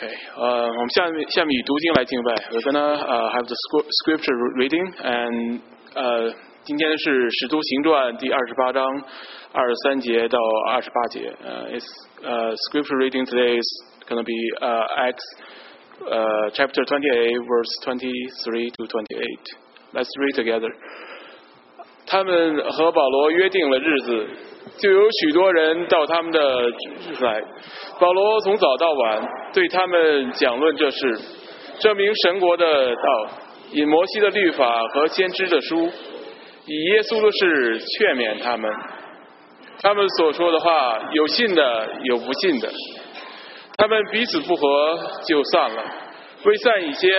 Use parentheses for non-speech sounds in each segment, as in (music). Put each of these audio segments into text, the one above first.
Okay, um, uh, 我们下面下面以读经来敬拜。We're gonna uh, have the scripture reading, and 呃，今天是《使徒行传》第二十八章二十三节到二十八节。呃，It's uh, scripture reading today is gonna be uh, Acts uh, chapter 28, verse 23 to 28. Let's read together. 他们和保罗约定了日子。就有许多人到他们的来。保罗从早到晚对他们讲论这事，证明神国的道，以摩西的律法和先知的书，以耶稣的事劝勉他们。他们所说的话，有信的，有不信的。他们彼此不和，就散了。未散以前，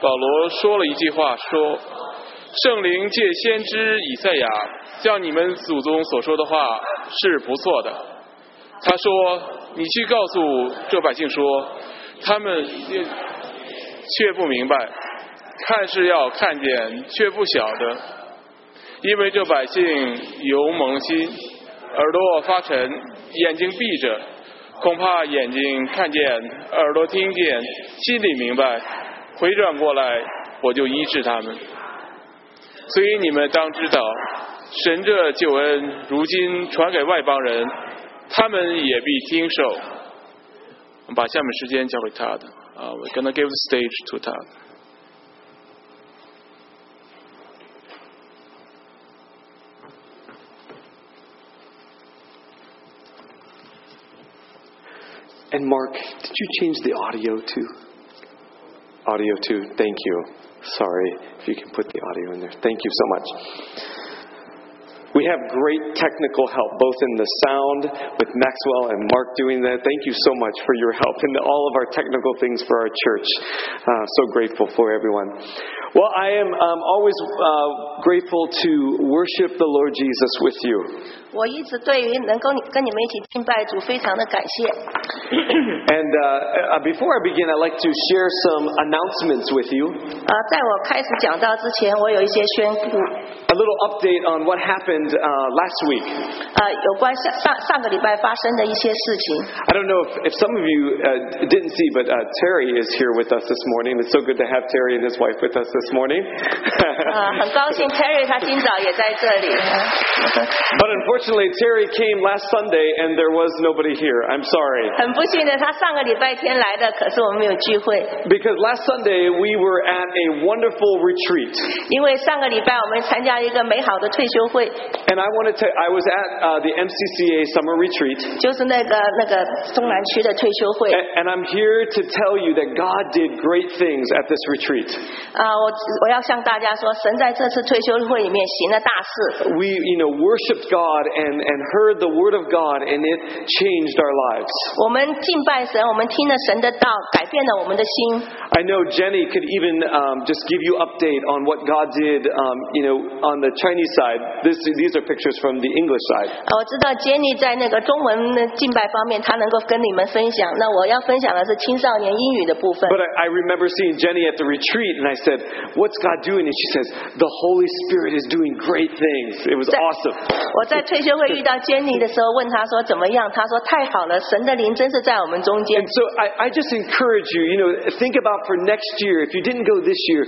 保罗说了一句话，说。圣灵借先知以赛亚像你们祖宗所说的话是不错的。他说：“你去告诉这百姓说，他们却不明白，看是要看见，却不晓得，因为这百姓有蒙心，耳朵发沉，眼睛闭着，恐怕眼睛看见，耳朵听见，心里明白，回转过来，我就医治他们。”所以你们当知道，神这救恩如今传给外邦人，他们也必经受。我们把下面时间交给他的啊，我 gonna give the stage to 他。And Mark, did you change the audio too? Audio too. Thank you. Sorry if you can put the audio in there. Thank you so much. We have great technical help, both in the sound with Maxwell and Mark doing that. Thank you so much for your help in all of our technical things for our church. Uh, so grateful for everyone. Well, I am um, always uh, grateful to worship the Lord Jesus with you. (coughs) and uh, uh, before I begin, I'd like to share some announcements with you. A little update on what happened uh, last week. Uh, I don't know if, if some of you uh, didn't see, but uh, Terry is here with us this morning. It's so good to have Terry and his wife with us this morning. (laughs) (laughs) but unfortunately, Terry came last Sunday and there was nobody here. I'm sorry. Because last Sunday we were at a wonderful retreat. 因为上个礼拜我们参加 and I wanted to, I was at uh, the MCCA summer retreat, and I'm here to tell you that God did great things at this retreat. 啊、我我要向大家说，神在这次退休会里面行了大事。We, you know, worshiped God and, and heard the word of God, and it changed our lives. 我们敬拜神，我们听了神的道，改变了我们的心。I know Jenny could even um, just give you update on what God did, um, you know, on the Chinese side, this, these are pictures from the English side. 呃，我知道 Jenny 在那个中文敬拜方面，她能够跟你们分享。那我要分享的是青少年英语的部分。But I, I remember seeing Jenny at the retreat, and I said, "What's God doing?" And she says, "The Holy Spirit is doing great things." It was awesome. 我在退休会遇到 Jenny I, I just encourage you, you know, think about for next year. If you didn't go this year,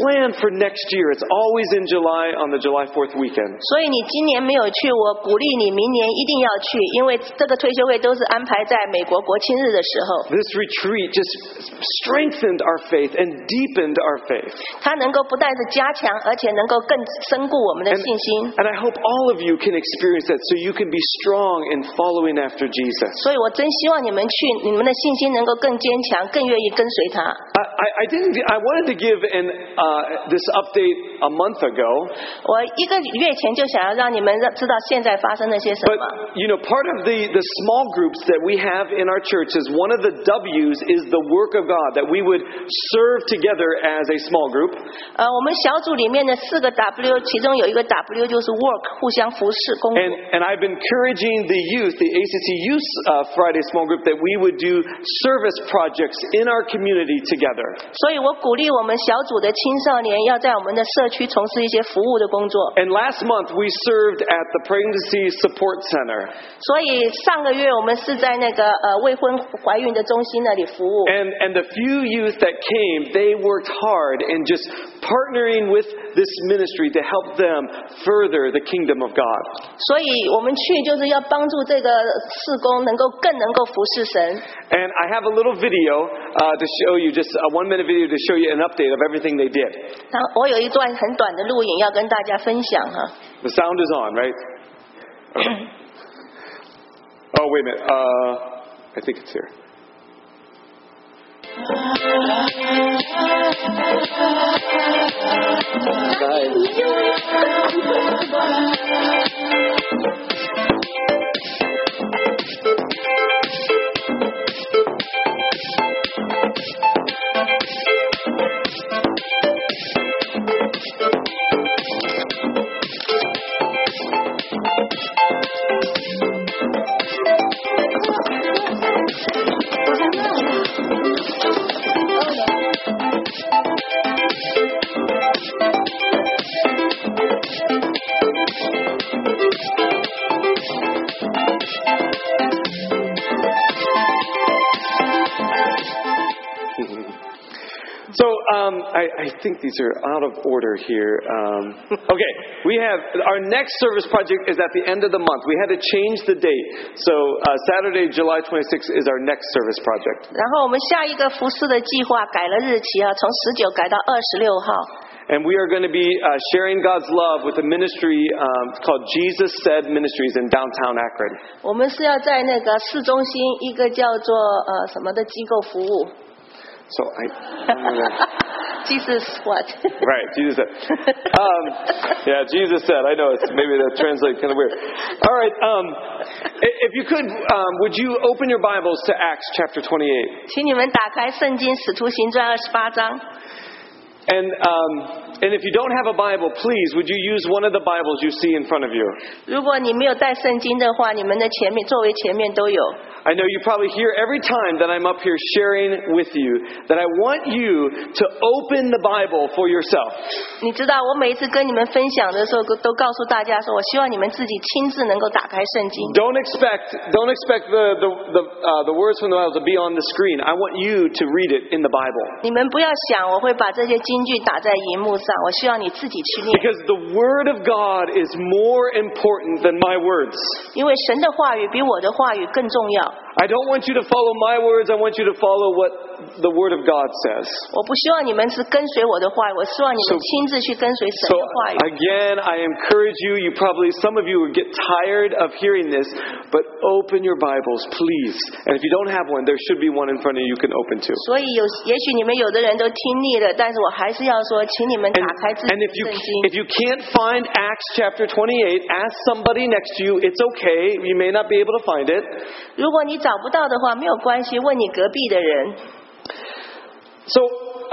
plan for next year. It's always in July on the July 4th weekend. 所以你今年没有去，我鼓励你明年一定要去，因为这个退休会都是安排在美国国庆日的时候。This retreat just strengthened our faith and deepened our faith. And, I hope all of you can experience that so you can be strong in following after Jesus. 所以我真希望你们去，你们的信心能够更坚强，更愿意跟随他。I, I I didn't. I wanted to give an uh, this update a month ago, 我一个月前就想要让你们知道现在发生了些什 But know, part of the, the small groups that we have in our church is one of the W's is the work of God, that we would serve together as a small group. 呃，我们小组里面的四个 W，其中有一个 W 就是 work，互相服侍工作。And, and I've been encouraging the youth, the ACC Youth uh, Friday small group, that we would do service projects in our community together. 所以我鼓励我们小组的青少年要在我们的社区从事一些服务 and last month we served at the Pregnancy Support Center. 所以上个月我们是在那个呃未婚怀孕的中心那里服务。And and the few youth that came, they worked hard in just partnering with this ministry to help them further the kingdom of God. And I have a little video uh, to show you, just a one minute video to show you an update of everything they did. 我有一段很短的录影要跟 the sound is on, right? (coughs) Oh, wait a minute. Uh, I think it's here. think these are out of order here. Um, (laughs) okay, we have our next service project is at the end of the month. We had to change the date, so uh, Saturday, July 26th is our next service project. And we are going to be uh, sharing God's love with a ministry um, called Jesus Said Ministries in downtown Akron. So I. (laughs) Jesus what? (laughs) right, Jesus said. Um, yeah, Jesus said. I know it's maybe that translates kind of weird. All right, um, if you could, um, would you open your Bibles to Acts chapter 28? 请你们打开圣经《使徒行传》二十八章。and, um, and if you don't have a Bible, please, would you use one of the Bibles you see in front of you? I know you probably hear every time that I'm up here sharing with you that I want you to open the Bible for yourself. 你知道，我每一次跟你们分享的时候，都告诉大家说，我希望你们自己亲自能够打开圣经。Don't expect, don't expect the the the uh, the words from the Bible to be on the screen. I want you to read it in the Bible. 你们不要想我会把这些经 because the word of God is more important than my words. 因为神的话语比我的话语更重要。I don't want you to follow my words. I want you to follow what the word of God says. 我不希望你们是跟随我的话语，我希望你们亲自去跟随神 So 的话语。again, I encourage you. You probably some of you would get tired of hearing this, but open your Bibles, please. And if you don't have one, there should be one in front of you. You can open to. 所以有，也许你们有的人都听腻了，但是我还还是要说，请你们打开自己 And if you 圣经。if you can't find Acts chapter 28, ask somebody next to you. It's okay. You may not be able to find it. 如果你找不到的话，没有关系，问你隔壁的人。So,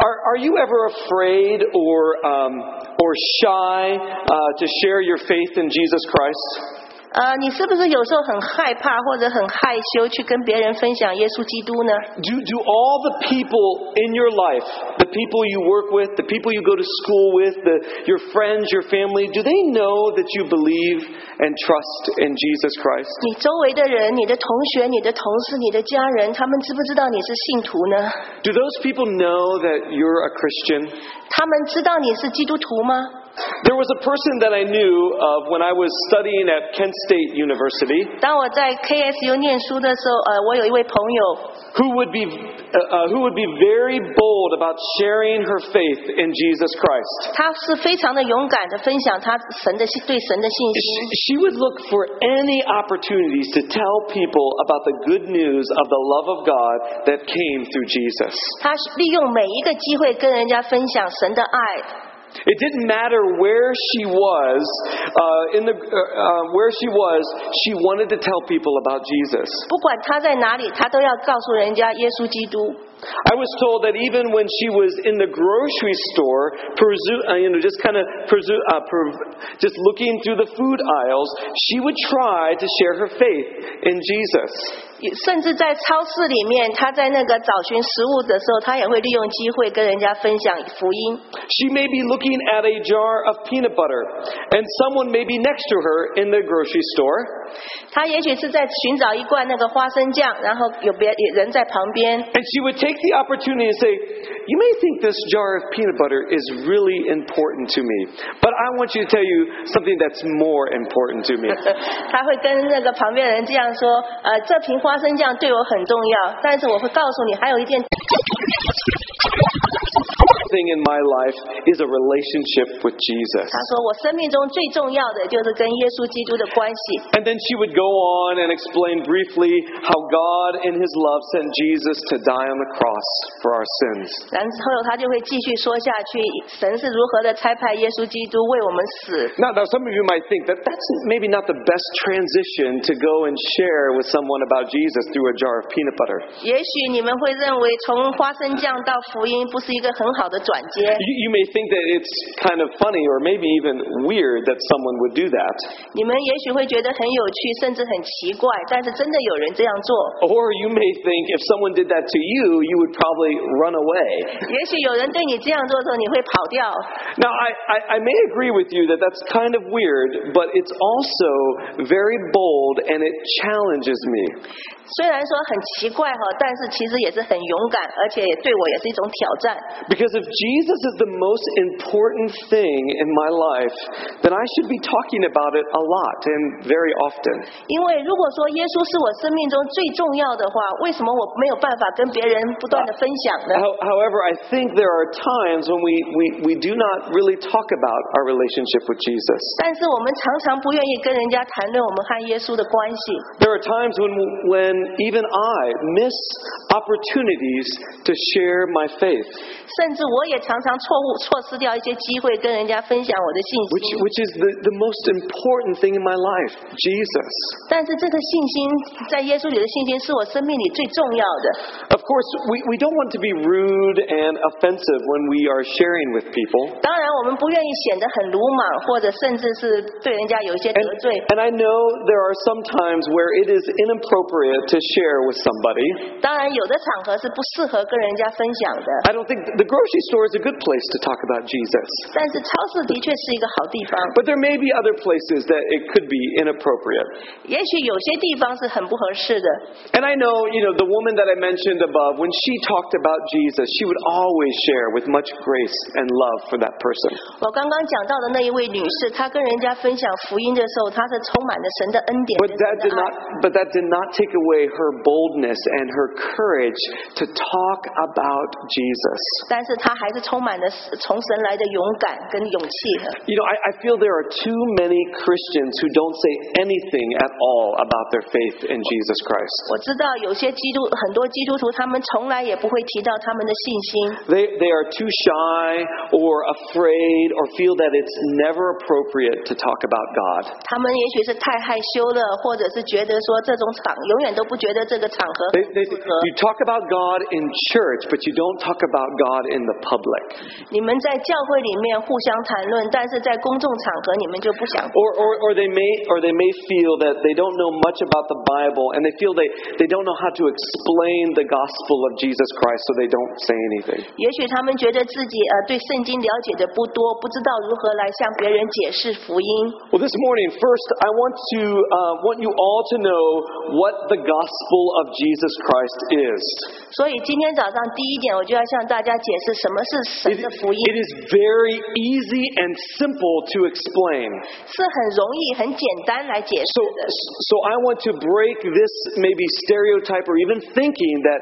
are, are you ever afraid or um, or shy uh, to share your faith in Jesus Christ? 呃，你是不是有时候很害怕或者很害羞去跟别人分享耶稣基督呢？Do do all the people in your life, the people you work with, the people you go to school with, the, your friends, your family, do they know that you believe and trust in Jesus Christ? 你周围的人、你的同学、你的同事、你的家人，他们知不知道你是信徒呢？Do those people know that you're a Christian? 他们知道你是基督徒吗？there was a person that I knew of when I was studying at Kent State University 当我在 would be, uh, uh, who would be very bold about sharing her faith in Jesus Christ. She, would look for any opportunities to tell people about the good news of the love of God that came through Jesus. It didn't matter where she was, uh, in the, uh, uh, where she was, she wanted to tell people about Jesus. 不管她在哪里，她都要告诉人家耶稣基督。I was told that even when she was in the grocery store, uh, you know, just kind of uh, just looking through the food aisles, she would try to share her faith in Jesus. 甚至在超市里面，她在那个找寻食物的时候，她也会利用机会跟人家分享福音。She may be looking at a jar of peanut butter, and someone may be next to her in the grocery store. 她也许是在寻找一罐那个花生酱，然后有别人在旁边。And she would take take the opportunity and say, You may think this jar of peanut butter is really important to me, but I want you to tell you something that's more important to me. (laughs) 他会跟那个旁边人这样说：“呃，这瓶花生酱对我很重要，但是我会告诉你，还有一件。” thing in my life is a relationship with Jesus. And then she would go on and explain briefly how God, in His love, sent Jesus to die on the cross for our sins. 然后他就会继续说下去，神是如何的差派耶稣基督为我们死。Now, now some of you might think that that's maybe not the best transition to go and share with someone about Jesus through a jar of peanut butter you may think that it's kind of funny or maybe even weird that someone would do that. Or you may think if someone did that to you, you would probably run away. now, I, I, I may agree with you that that's kind of weird, but it's also very bold and it challenges me. 虽然说很奇怪哈，但是其实也是很勇敢，而且也对我也是一种挑战。Because if Jesus is the most important thing in my life, then I should be talking about it a lot and very often. However, I think there are times when we we we do not really talk about our relationship with Jesus. There are times when when even I miss opportunities to share my faith. 甚至我我也常常错误错失掉一些机会跟人家分享我的信息。Which which is the the most important thing in my life, Jesus. 但是这个信心在耶稣里的信心是我生命里最重要的。Of course, we we don't want to be rude and offensive when we are sharing with people. 当然，我们不愿意显得很鲁莽，或者甚至是对人家有一些得罪。And I know there are some times where it is inappropriate to share with somebody. 当然，有的场合是不适合跟人家分享的。I don't think the grocery store is a good place to talk about Jesus. But there may be other places that it could be inappropriate. And I know, you know, the woman that I mentioned above, when she talked about Jesus, she would always share with much grace and love for that person. that did not, but that did not take away her boldness and her courage to talk about Jesus. 但是她还是充满了从神来的勇敢跟勇气的。You know, I, I feel there are too many Christians who don't say anything at all about their faith in Jesus Christ. 我知道有些基督很多基督徒，他们从来也不会提到他们的信心。They they are too shy or afraid or feel that it's never appropriate to talk about God. 他们也许是太害羞了，或者是觉得说这种场永远都不觉得这个场合 they, they, You talk about God in church, but you don't talk about God in the public. or, or they may, or they may feel that they don't know much about the Bible, and they feel they, they don't know how to explain the gospel of Jesus Christ, so they don't say anything. well, this morning, first, I want to uh, want you all to know what the gospel of Jesus Christ is it is very easy and simple to explain. So, so I want to break this maybe stereotype or even thinking that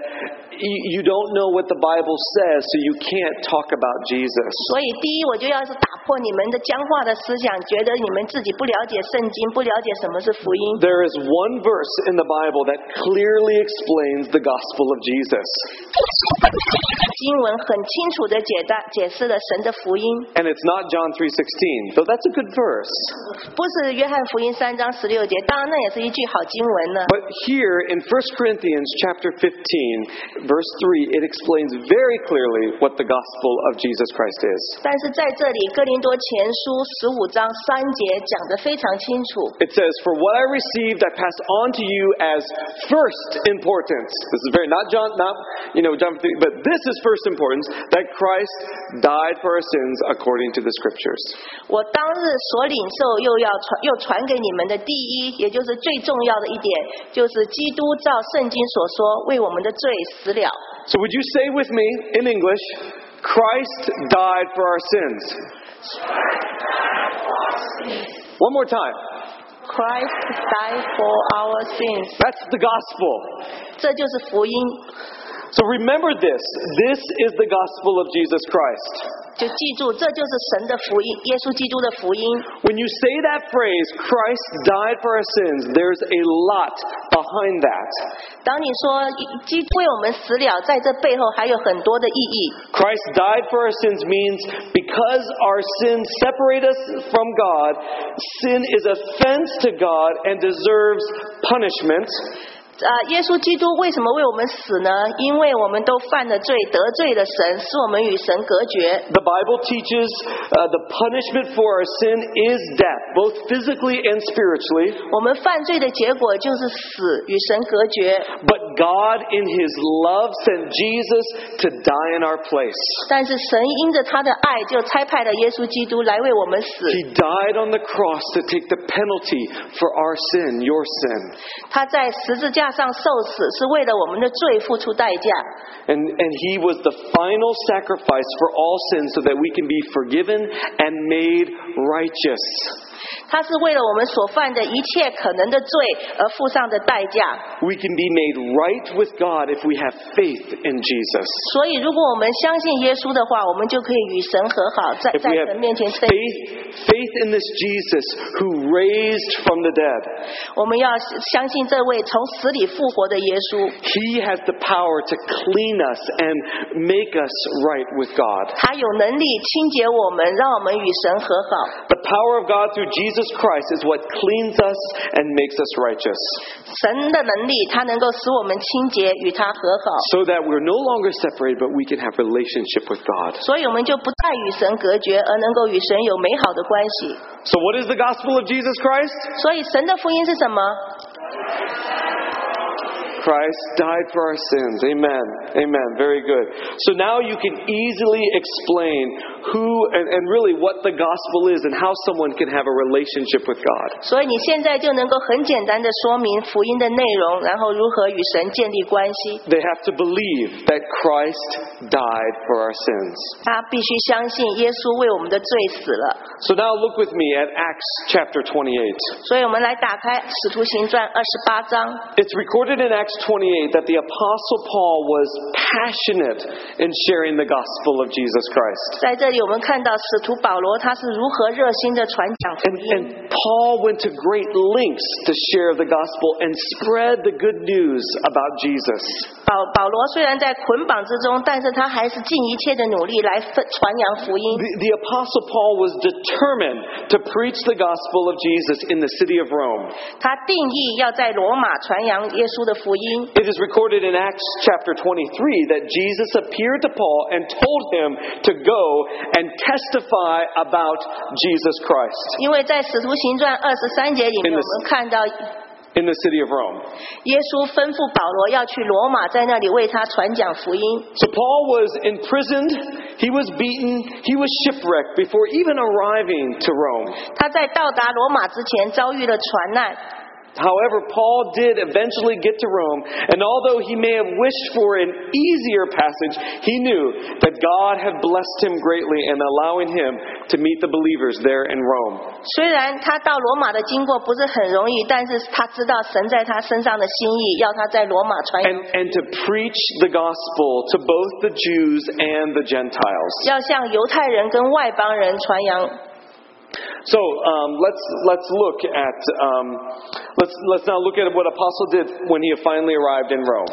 you don't know what the Bible says, so you can't talk about Jesus. 所以，第一，我就要是打破你们的僵化的思想，觉得你们自己不了解圣经，不了解什么是福音。There is one verse in the Bible that clearly explains the gospel of Jesus. 经文很清楚的解答解释了神的福音。And it's not John 3:16, though that's a good verse. 不是约翰福音三章十六节，当然那也是一句好经文呢。But here in 1 Corinthians chapter 15, verse 3, it explains very clearly what the gospel of Jesus Christ is. 但是在这里，哥林多前书十五章三节讲得非常清楚。It says, "For what I received, I pass on to you as first importance." This is very not John, not you know John, but this is first first importance that Christ died for our sins according to the Scriptures. 我当日所领受又要传又传给你们的第一，也就是最重要的一点，就是基督照圣经所说，为我们的罪死了。So would you say with me in English, Christ died for our sins? One more time. Christ died for our sins. That's the gospel. 这就是福音。so remember this. This is the gospel of Jesus Christ. 就记住，这就是神的福音，耶稣基督的福音。When you say that phrase, Christ died for our sins, there's a lot behind that. 当你说基督为我们死了，在这背后还有很多的意义。Christ died for our sins means because our sins separate us from God, sin is offense to God and deserves punishment. 啊，耶稣基督为什么为我们死呢？因为我们都犯了罪，得罪了神，使我们与神隔绝。The Bible teaches uh, the punishment for our sin is death, both physically and spiritually. 我们犯罪的结果就是死，与神隔绝。But God in His love sent Jesus to die in our place. He died on the cross to take the penalty for our sin, your sin. and He was the final sacrifice for all sin, so that we can be forgiven and made righteous. 他是为了我们所犯的一切可能的罪而付上的代价。We can be made right with God if we have faith in Jesus. If we have faith in this Jesus who raised from the dead, 我们要相信这位从死里复活的耶稣，He has the power to clean us and make us right with God. 他有能力清洁我们，让我们与神和好。The power of God through Jesus Jesus Christ is what cleans us and makes us righteous. 神的能力，它能够使我们清洁，与它和好。So that we're no longer separated, but we can have relationship with God. 所以我们就不再与神隔绝，而能够与神有美好的关系。So what is the gospel of Jesus Christ? Christ died for our sins. Amen. Amen. Very good. So now you can easily explain who and, and really what the gospel is and how someone can have a relationship with God. 所以你现在就能够很简单的说明福音的内容，然后如何与神建立关系。They have to believe that Christ died for our sins. 他必须相信耶稣为我们的罪死了。So now look with me at Acts chapter 28. 所以我们来打开使徒行传二十八章。It's recorded in Acts 28 that the Apostle Paul was passionate in sharing the gospel of Jesus Christ. And, Paul went to great lengths to share the gospel and spread the good news about Jesus. the Apostle Paul was determined to preach the gospel of Jesus in the city of Rome. 他定义要在罗马传扬耶稣的福音。it is recorded in Acts chapter 23 that Jesus appeared to Paul and told him to go and testify about Jesus Christ. 因为在使徒行传二十三节里面，我们看到 in the city of Rome. So Paul was imprisoned, he was beaten, he was shipwrecked before even arriving to Rome. However, Paul did eventually get to Rome, and although he may have wished for an easier passage, he knew that God had blessed him greatly in allowing him to meet the believers there in Rome. and to preach the gospel to both the Jews and the Gentiles. So um, let's let's look at um, let's let's now look at what Apostle did when he finally arrived in Rome.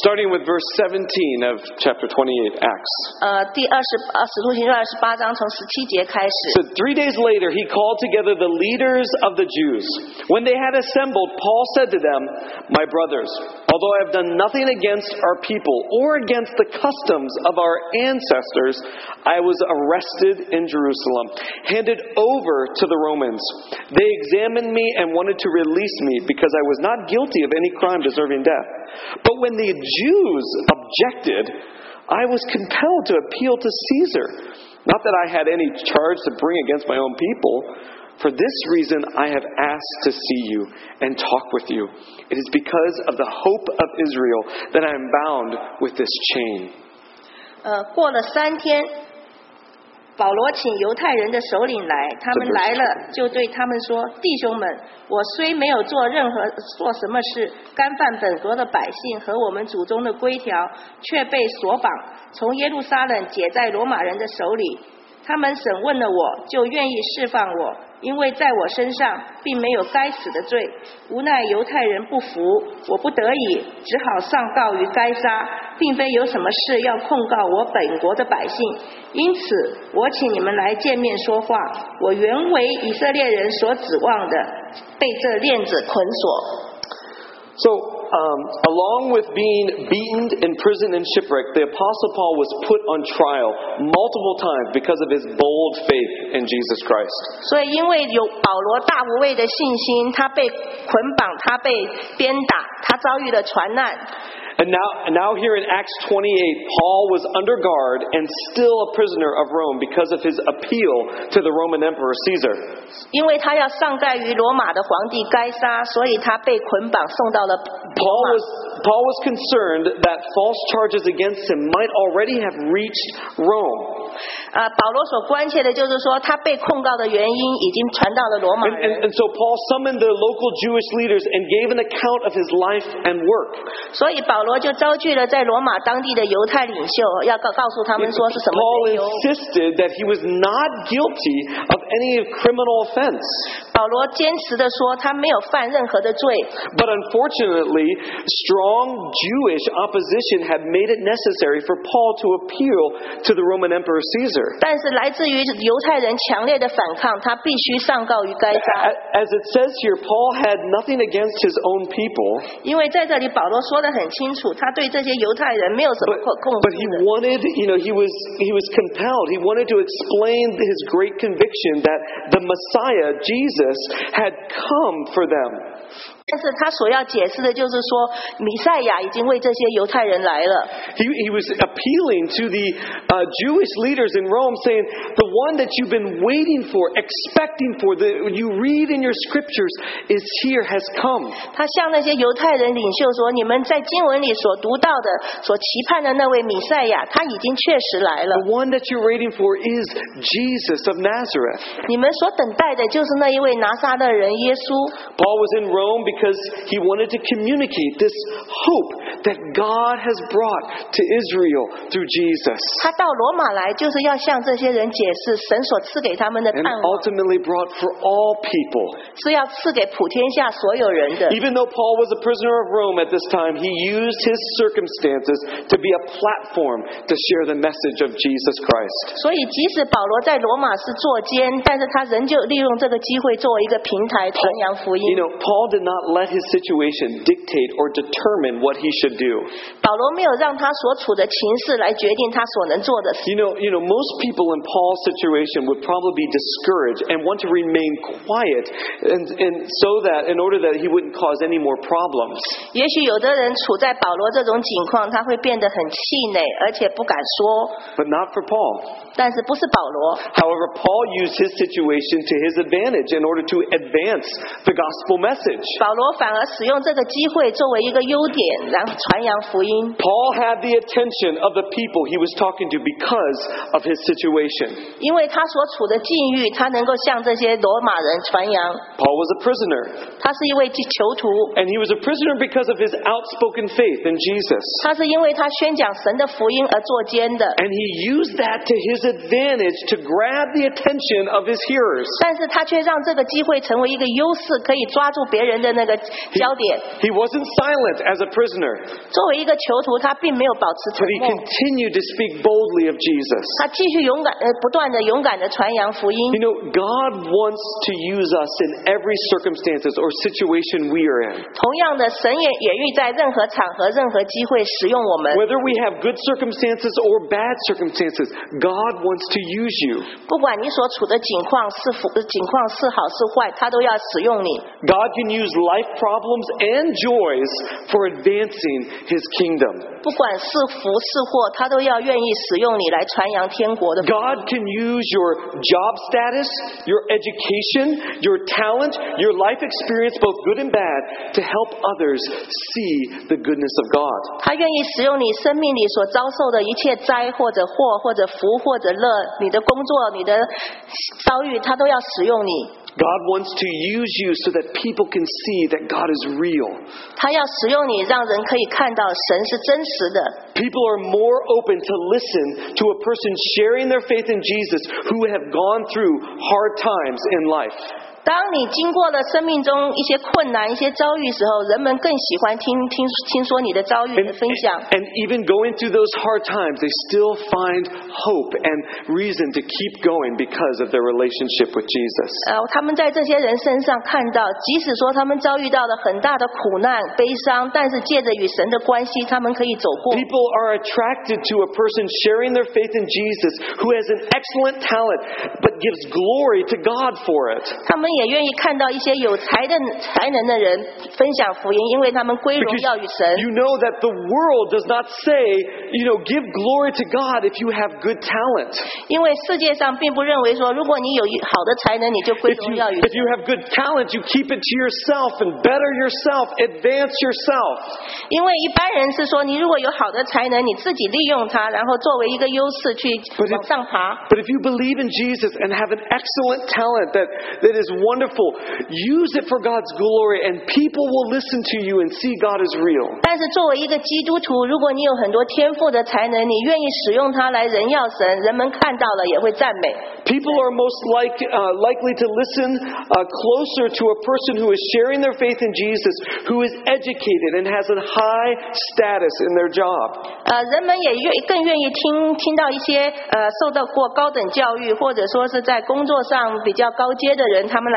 Starting with verse seventeen of chapter twenty-eight Acts. 呃，第二十呃《使徒行传》二十八章从十七节开始。So three days later, he called together the leaders of the Jews. When they had assembled, Paul said to them, "My brothers, although I have done nothing against our people or against the customs of our ancestors, I was arrested." arrested in Jerusalem, handed over to the Romans. They examined me and wanted to release me because I was not guilty of any crime deserving death. But when the Jews objected, I was compelled to appeal to Caesar. Not that I had any charge to bring against my own people. For this reason, I have asked to see you and talk with you. It is because of the hope of Israel that I am bound with this chain. Uh, 呃，过了三天，保罗请犹太人的首领来，他们来了，就对他们说：“弟兄们，我虽没有做任何做什么事，干犯本国的百姓和我们祖宗的规条，却被锁绑，从耶路撒冷解在罗马人的手里。他们审问了我，就愿意释放我，因为在我身上并没有该死的罪。无奈犹太人不服，我不得已，只好上告于该杀，并非有什么事要控告我本国的百姓。因此，我请你们来见面说话。我原为以色列人所指望的，被这链子捆锁。So, um, along with being beaten, imprisoned, and shipwrecked, the Apostle Paul was put on trial multiple times because of his bold faith in Jesus Christ. 所以，因为有保罗大无畏的信心，他被捆绑，他被鞭打，他遭遇了船难。and now, now here in Acts 28, Paul was under guard and still a prisoner of Rome because of his appeal to the Roman Emperor Caesar. was Paul was concerned that false charges against him might already have reached Rome. And, and so Paul summoned the local Jewish leaders and gave an account of his life and work. 所以保罗就遭拒了在罗马当地的犹太领袖，要告告诉他们说是什么 Paul。insisted that he was not guilty of any criminal offense. But unfortunately, strong Jewish opposition had made it necessary for Paul to appeal to the Roman Emperor Caesar. As it says here, Paul had nothing against his own people. But he wanted, you know, he was he was compelled. He wanted to explain his great convictions that the Messiah, Jesus, had come for them. 但是他所要解释的就是说，弥赛亚已经为这些犹太人来了。He, he was appealing to the uh, Jewish leaders in Rome, saying, The one that you've been waiting for, expecting for, that you read in your scriptures, is here, has come. 他向那些犹太人领袖说：“你们在经文里所读到的、所期盼的那位弥赛亚，他已经确实来了。” The one that you're waiting for is Jesus of Nazareth. 你们所等待的就是那一位拿撒勒人耶稣。Paul was in Rome because he wanted to communicate this hope that God has brought to Israel through Jesus. 他到罗马来就是要向这些人解释神所赐给他们的盼 And 望，ultimately brought for all people. Even though Paul was a prisoner of Rome at this time, he used his circumstances to be a platform to share the message of Jesus Christ. 所以，即使保罗在罗马是坐监，但是他仍旧利用这个机会作为一个平台传扬福音 You。know, Paul did not let his situation dictate or determine what he should do. 保罗没有让他所处的情势来决定他所能做的事。You know, you know, most people in Paul's situation would probably be discouraged and want to remain quiet, and, and so that in order that he wouldn't cause any more problems. 也许有的人处在保罗这种境况，他会变得很气馁，而且不敢说。But not for Paul. Paul used his situation to his advantage in order to advance the gospel message. 罗反而使用这个机会作为一个优点，然后传扬福音。Paul had the attention of the people he was talking to because of his situation. 因为他所处的境遇，他能够向这些罗马人传扬。Paul was a prisoner, 他是一位囚徒，and he was a prisoner because of his outspoken faith in Jesus. 他是因为他宣讲神的福音而作监的。And he used that to his advantage to grab the attention of his hearers. 那个焦点。He, he wasn't silent as a prisoner. 作为一个囚徒，他并没有保持沉 he continued to speak boldly of Jesus. 他继续勇敢呃，不断的勇敢的传扬福音。You know, God wants to use us in every circumstances or situation we are in. 同样的，神也也欲在任何场合、任何机会使用我们。Whether we have good circumstances or bad circumstances, God wants to use you. 不管你所处的境况是否境况是好是坏，他都要使用你。God can use life life problems and joys for advancing His kingdom. God can use your job status, your education, your talent, your life experience, both good and bad, to help others see the goodness of God. 他愿意使用你生命里所遭受的一切灾或者祸或者福或者乐，你的工作、你的遭遇，他都要使用你。God wants to use you so that people can see that God is real. People are more open to listen to a person sharing their faith in Jesus who have gone through hard times in life. And even going through those hard times, they still find hope and reason to keep going because of their relationship with Jesus. 呃，他们在这些人身上看到，即使说他们遭遇到了很大的苦难、悲伤，但是借着与神的关系，他们可以走过。People are attracted to a person sharing their faith in Jesus who has an excellent talent but gives glory to God for it. 他们 you know that the world does not say, you know, give glory to God if you have good talent. 因为世界上并不认为说，如果你有好的才能，你就归荣耀于。If you have good talent, you keep it to yourself and better yourself, advance yourself. 因为一般人是说，你如果有好的才能，你自己利用它，然后作为一个优势去往上爬。But if you believe in Jesus and have an excellent talent that that is wonderful. Use it for God's glory, and people will listen to you and see God is real. 但是作为一个基督徒，如果你有很多天赋的才能，你愿意使用它来人耀神，人们看到了也会赞美。People are most like, uh, likely to listen uh, closer to a person who is sharing their faith in Jesus, who is educated and has a high status in their job. 呃，人们也愿更愿意听听到一些呃受到过高等教育或者说是在工作上比较高阶的人他们。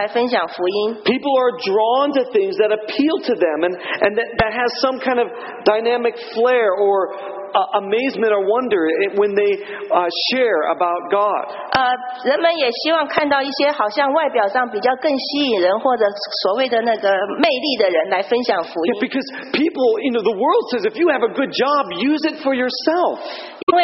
People are drawn to things that appeal to them and, and that, that has some kind of dynamic flair or uh, amazement or wonder when they uh, share about God. Uh, 呃，人们也希望看到一些好像外表上比较更吸引人或者所谓的那个魅力的人来分享福音。Yeah, because people, you know, the world says if you have a good job, use it for yourself. But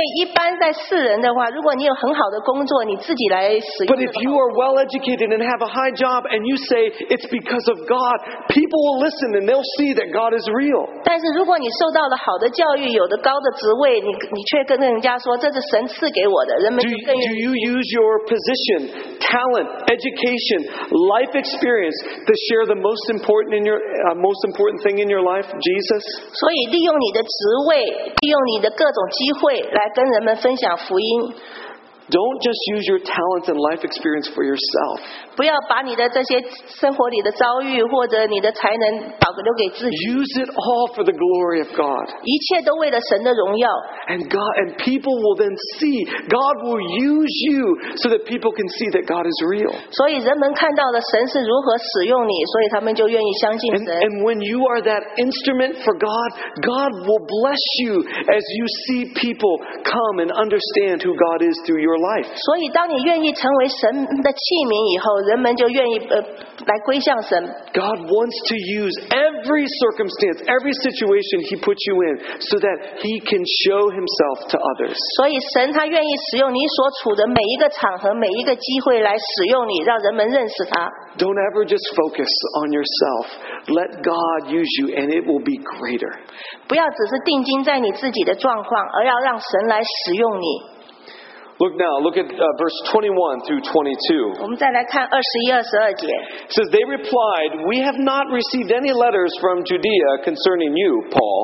if you are well educated and have a high job and you say it's because of God, people will listen and they'll see that God is real. 但是如果你受到了好的教育，有的高的职位，你你却跟人家说这是神赐给我的，人们 Do 就更愿 do you use your position, talent, education, life experience to share the most important in your uh, most important thing in your life, Jesus? 所以利用你的职位，利用你的各种机会来跟人们分享福音，Don't just use your talents and life experience for yourself. Use it all for the glory of God. 一切都为了神的荣耀。And God and people will then see God will use you so that people can see that God is real. 所以人们看到了神是如何使用你，所以他们就愿意相信神。And, and when you are that instrument for God, God will bless you as you see people come and understand who God is through your life life. 所以，当你愿意成为神的器皿以后，人们就愿意呃来归向神。God wants to use every circumstance, every situation He puts you in, so that He can show Himself to others. 所以，神他愿意使用你所处的每一个场合、每一个机会来使用你，让人们认识他。Don't ever just focus on yourself. Let God use you, and it will be greater. 不要只是定睛在你自己的状况，而要让神来使用你。Look now, look at uh, verse 21 through 22. 我们再来看二十一、二十二节。It says, They replied, We have not received any letters from Judea concerning you, Paul,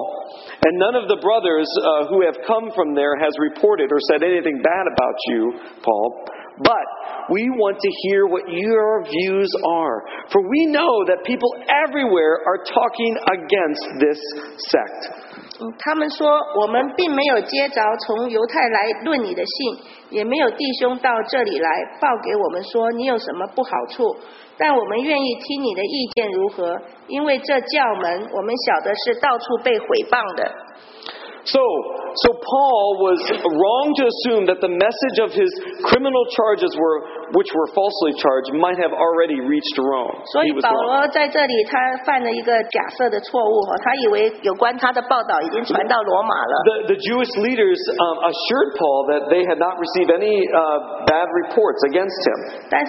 and none of the brothers uh, who have come from there has reported or said anything bad about you, Paul. But we want to hear what your views are, for we know that people everywhere are talking against this sect. 他们说，我们并没有接着从犹太来论你的信，也没有弟兄到这里来报给我们说你有什么不好处，但我们愿意听你的意见如何，因为这教门我们晓得是到处被毁谤的。So, so Paul was wrong to assume that the message of his criminal charges were, which were falsely charged, might have already reached Rome. 所以保罗在这里他犯了一个假设的错误哈，他以为有关他的报道已经传到罗马了。The the Jewish leaders um, assured Paul that they had not received any uh, bad reports against him. But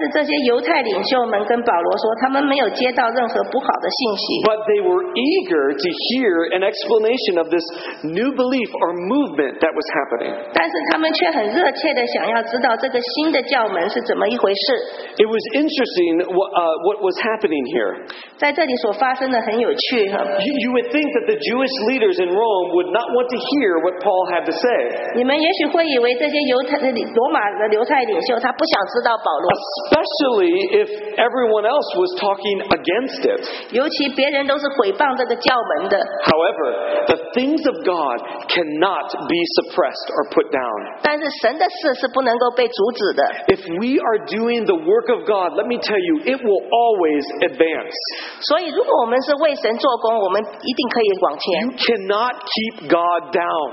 they were eager to hear an explanation of this new belief belief or movement that was happening. It was interesting what, uh, what was happening here. You, you, would think that the Jewish leaders in Rome would not want to hear what Paul had to say. Especially if everyone else was talking against it. However, the things of God cannot be suppressed or put down. If we are doing the work of God, let me tell you, it will always advance. You cannot keep God down.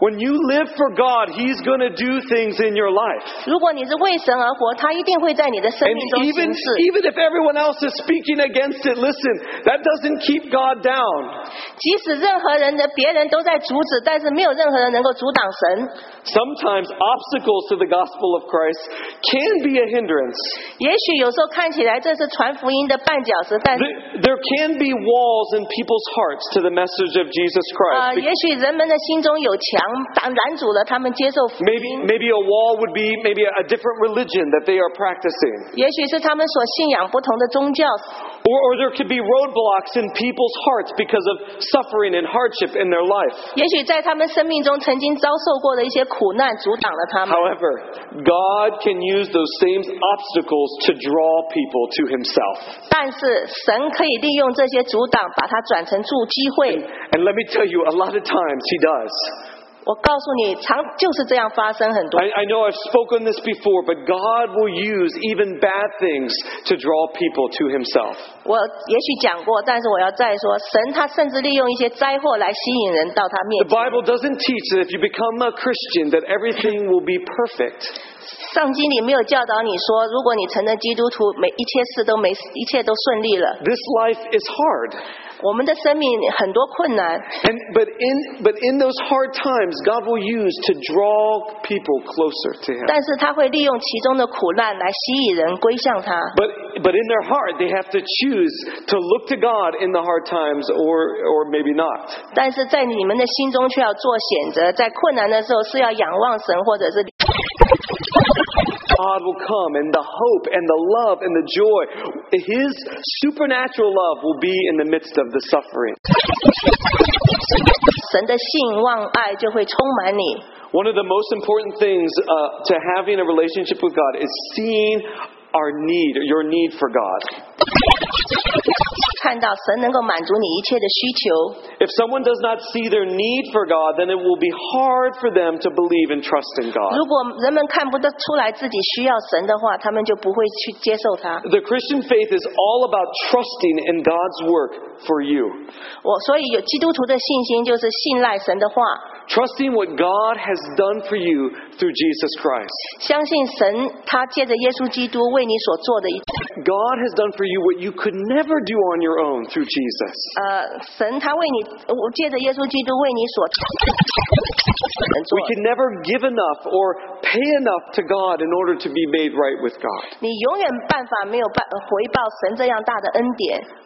When you live for God, He's going to do things in your life. And 命中 even if everyone else is speaking against it, listen, that doesn't keep God down. 即使任何人的别人都在阻止，但是没有任何人能够阻挡神。Sometimes obstacles to the gospel of Christ can be a hindrance. There, there can be walls in people's hearts to the message of Jesus 啊，Christ. Maybe, a wall would be maybe a different religion that they are practicing. or there could be roadblocks in people's hearts because of suffering suffering and hardship in their life. However, God can use those same obstacles to draw people to Himself. and let me tell you, a lot of times He does. 我告诉你，常就是这样发生很多。I, I know I've spoken this before, but God will use even bad things to draw people to Himself. 我也许讲过，但是我要再说，神他甚至利用一些灾祸来吸引人到他面 The Bible doesn't teach that if you become a Christian that everything will be perfect. 圣经里没有教导你说，如果你承认基督徒，每一切事都没一切都顺利了。This life is hard. And but, in, but in those hard times, God will use to draw people closer to Him. but in their heart, they have to choose to look to God in the hard times or, or maybe not. God will come and the hope and the love and the joy. His supernatural love will be in the midst of the suffering. (laughs) 神的信望爱就会充满你。One of the most important things uh, to having a relationship with God is seeing our need, your need for God. If someone does not see their need for God, then it will be hard for them to believe and trust in God. The Christian faith is all about trusting in God's work for you. Trusting what God has done for you through Jesus Christ. 相信神他借着耶稣基督为你所做的一切。God has done for you what you could never do on your own through Jesus. (laughs) We can never give enough or pay enough to God in order to be made right with God.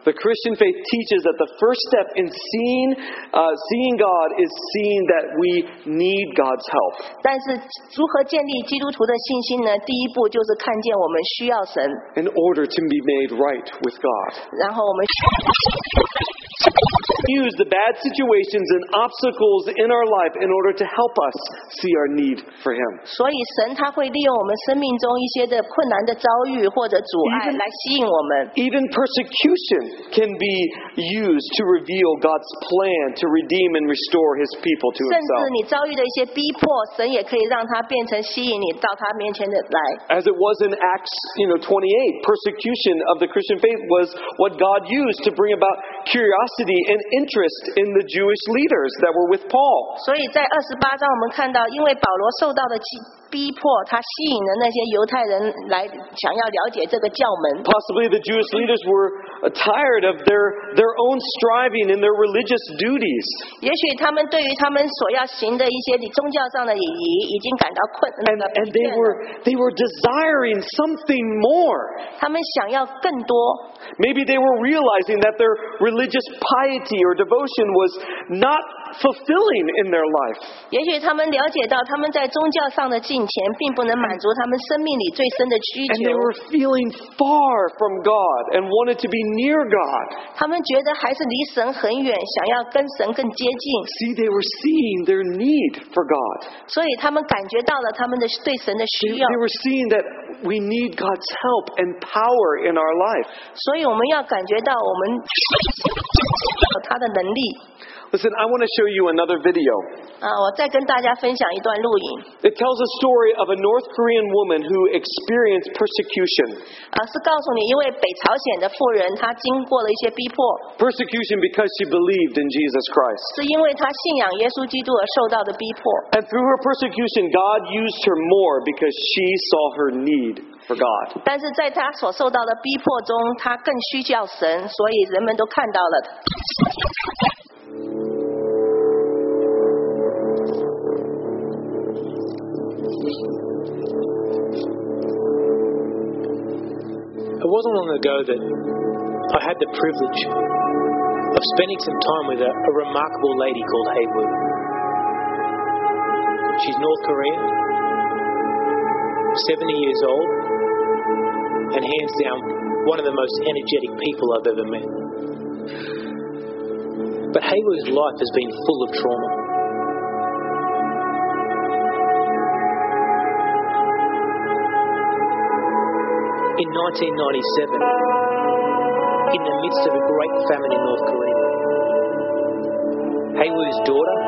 The Christian faith teaches that the first step in seeing uh, seeing God is seeing that we need God's help. order to be made right with God. 然后我们 use the bad situations and obstacles in our life in order to help us see our need for Him. 所以神他会利用我们生命中一些的困难的遭遇或者阻碍来吸引我们。Even persecution can be used to reveal God's plan to redeem and restore His people to Himself. 甚至你遭遇的一些逼迫，神也可以让它变成吸引你到他面前的来。As it was in Acts, you know, 28, persecution persecution of the Christian faith was what God used to bring about curiosity and interest in the Jewish leaders that were with Paul. 所以在二十八章我们看到，因为保罗受到的逼迫，他吸引了那些犹太人来想要了解这个教门。Possibly the Jewish leaders were uh, tired of their their own striving and their religious duties. and they were they were desiring something more. 他们想要更多。Maybe they were realizing that their religious piety or devotion was not fulfilling in their life. 也许他们了解到，他们在宗教上的金钱并不能满足他们生命里最深的需求。And they were feeling far from God and wanted to be near God. 他们觉得还是离神很远，想要跟神更接近。See, they were seeing their need for God. 所以他们感觉到了他们的对神的需要。They were seeing that we need God's help and power in our life. 所以我们要感觉到我们他的能力。Listen, I want to show you another video. It tells a story of a North Korean woman who experienced persecution. 啊，是告诉你一位北朝鲜的妇人，她经过了一些逼迫。Persecution because she believed in Jesus Christ. 是因为她信仰耶稣基督而受到的逼迫。And through her persecution, God used her more because she saw her need for God. 但是在她所受到的逼迫中，她更需要神，所以人们都看到了。It wasn't long ago that I had the privilege of spending some time with a, a remarkable lady called Hea Woo. She's North Korean, 70 years old, and hands down one of the most energetic people I've ever met. But Hea Woo's life has been full of trauma. In 1997, in the midst of a great famine in North Korea, Hea Woo's daughter,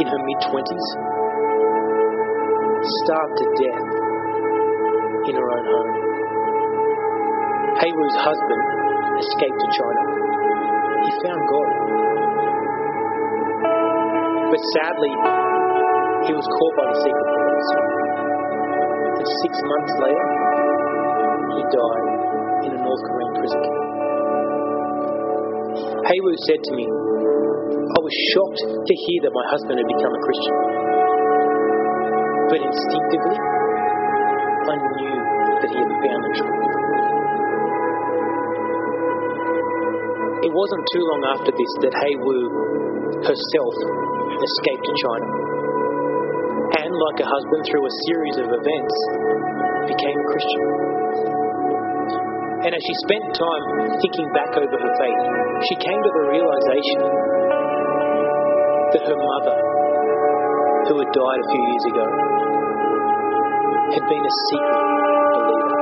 in her mid 20s, starved to death in her own home. Hea Woo's husband escaped to China. He found God. But sadly, he was caught by the secret police. And six months later, he died in a North Korean prison camp. Hea Woo said to me, I was shocked to hear that my husband had become a Christian. But instinctively, I knew that he had found the truth. It wasn't too long after this that Hea Woo herself escaped to China. And, like her husband, through a series of events, became a Christian. And as she spent time thinking back over her faith, she came to the realization that her mother, who had died a few years ago, had been a secret believer.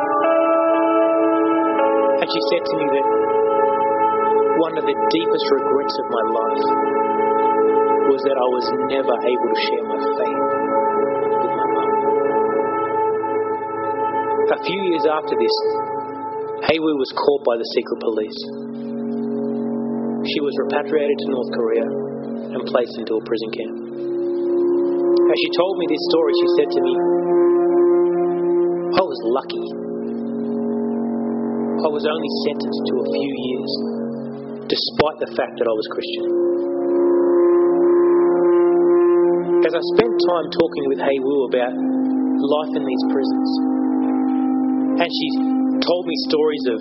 And she said to me that one of the deepest regrets of my life was that I was never able to share my faith with my. A few years after this, Hea Woo was caught by the secret police. She was repatriated to North Korea and placed into a prison camp. As she told me this story, she said to me, I was lucky. I was only sentenced to a few years, despite the fact that I was Christian. As I spent time talking with Hea Woo about life in these prisons, and she told me stories of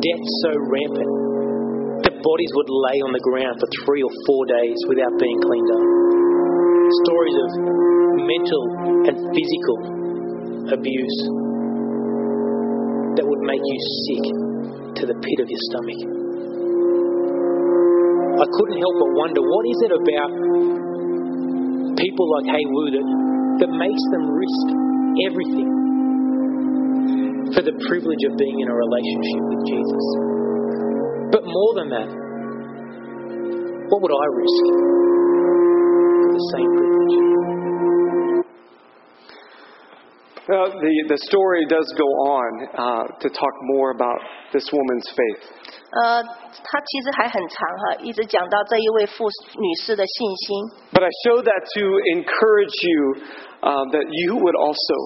death so rampant that bodies would lay on the ground for three or four days without being cleaned up. Stories of mental and physical abuse that would make you sick to the pit of your stomach. I couldn't help but wonder what is it about people like Hea Woo that, that makes them risk everything for the privilege of being in a relationship with Jesus. But more than that, what would I risk for the same privilege? Uh, the, the story does go on uh, to talk more about this woman's faith. Uh, but I show that to encourage you uh, that you would also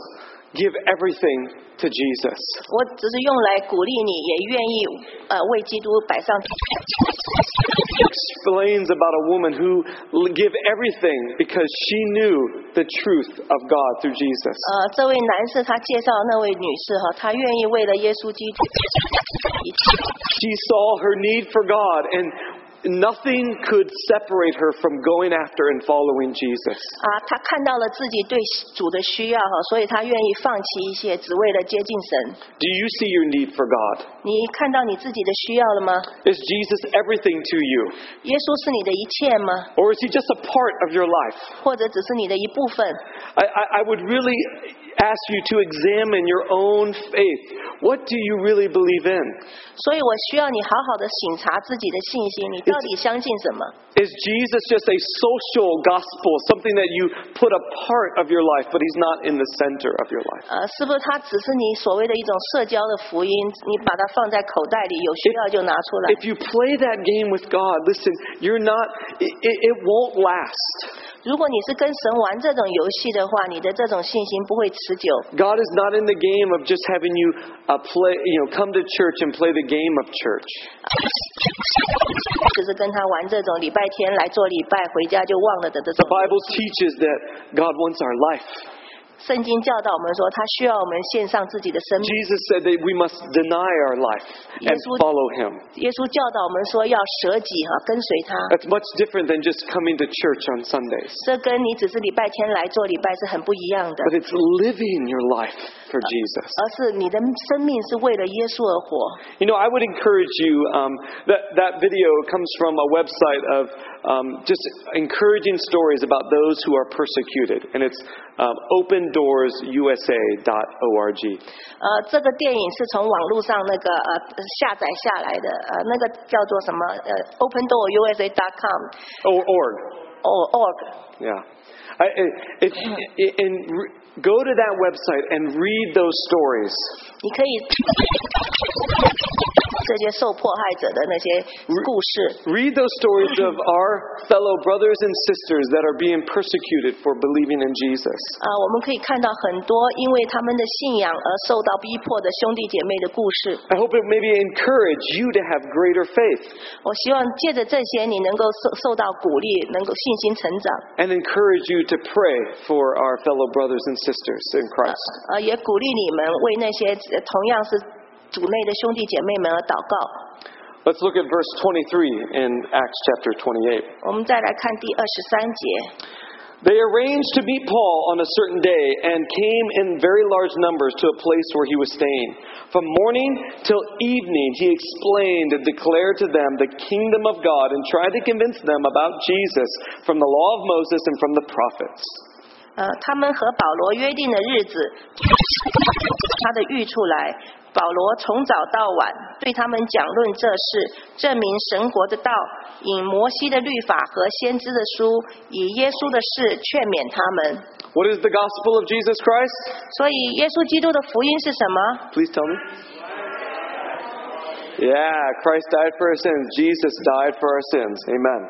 give everything to Jesus. Explains about a woman who gave everything because she knew the truth of God through Jesus. She saw her need for God and Nothing could separate her from going after and following Jesus. Do you see your need for God? Is Jesus everything to you? Or is he just a part of your life? 或者只是你的一部分？I, I, I would really ask you to examine your own faith. What do you really believe in? 所以我需要你好好的审查自己的信心，你到底相信什么 Is Jesus just a social gospel, something that you put a part of your life, but he's not in the center of your life? if you play that game with God, listen, you're not, it, it won't last. 如果你是跟神玩这种游戏的话，你的这种信心不会持久。God is not in the game of just having you uh, play, you know, come to church and play the game of church. (laughs) 就是跟他玩这种礼拜天来做礼拜，回家就忘了的这种。The Bible teaches that God wants our life. 圣经教导我们说，他需要我们献上自己的生命。Jesus said that we must deny our life and follow Him. 耶稣教导我们说要舍己和跟随他。That's much different than just coming to church on Sundays. 这跟你只是礼拜天来做礼拜是很不一样的。But it's living your life for Jesus. You know, I would encourage you. Um, that that video comes from a website of um, just encouraging stories about those who are persecuted, and it's um, opendoorsusa.org. 呃，这个电影是从网络上那个呃下载下来的，呃，那个叫做什么呃 opendoorsusa.com. Or org. Or org. Oh, yeah. I, if, and go to that website and read those stories. 这些受迫害者的那些故事。Read those stories of (laughs) our fellow brothers and sisters that are being persecuted for believing in Jesus. i hope it maybe encourage you to have greater faith. 我希望借着这些，你能够受受到鼓励，能够信心成长。And encourage you to pray for our fellow brothers and sisters in Christ. Let's look at verse 23 in Acts chapter 28. 我们再来看第二十三节。They arranged to meet Paul on a certain day and came in very large numbers to a place where he was staying. From morning till evening, he explained and declared to them the kingdom of God and tried to convince them about Jesus from the law of Moses and from the prophets. 呃，他们和保罗约定的日子，他的御处来，what is the gospel of Jesus Christ? 所以耶稣基督的福音是什么？Please tell me. Yeah, Christ died for our sins. Jesus died for our sins. Amen.